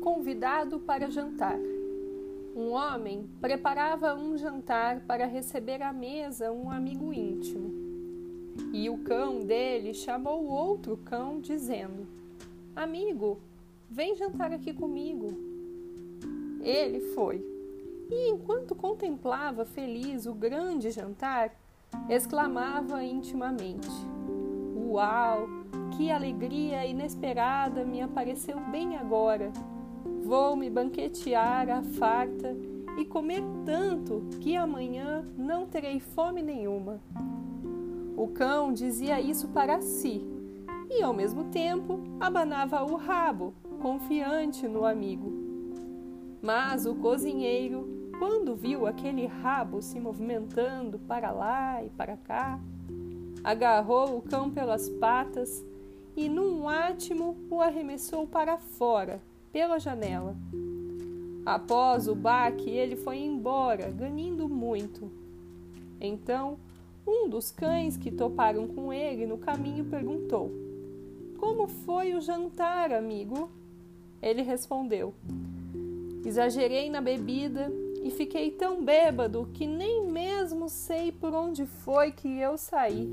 convidado para jantar. Um homem preparava um jantar para receber à mesa um amigo íntimo. E o cão dele chamou outro cão, dizendo: Amigo, vem jantar aqui comigo. Ele foi. E enquanto contemplava feliz o grande jantar, exclamava intimamente: Uau, que alegria inesperada me apareceu bem agora! Vou me banquetear à farta e comer tanto que amanhã não terei fome nenhuma. O cão dizia isso para si e, ao mesmo tempo, abanava o rabo, confiante no amigo. Mas o cozinheiro, quando viu aquele rabo se movimentando para lá e para cá, agarrou o cão pelas patas e, num átimo, o arremessou para fora pela janela. Após o baque, ele foi embora, ganhando muito. Então, um dos cães que toparam com ele no caminho perguntou: Como foi o jantar, amigo? Ele respondeu: Exagerei na bebida e fiquei tão bêbado que nem mesmo sei por onde foi que eu saí.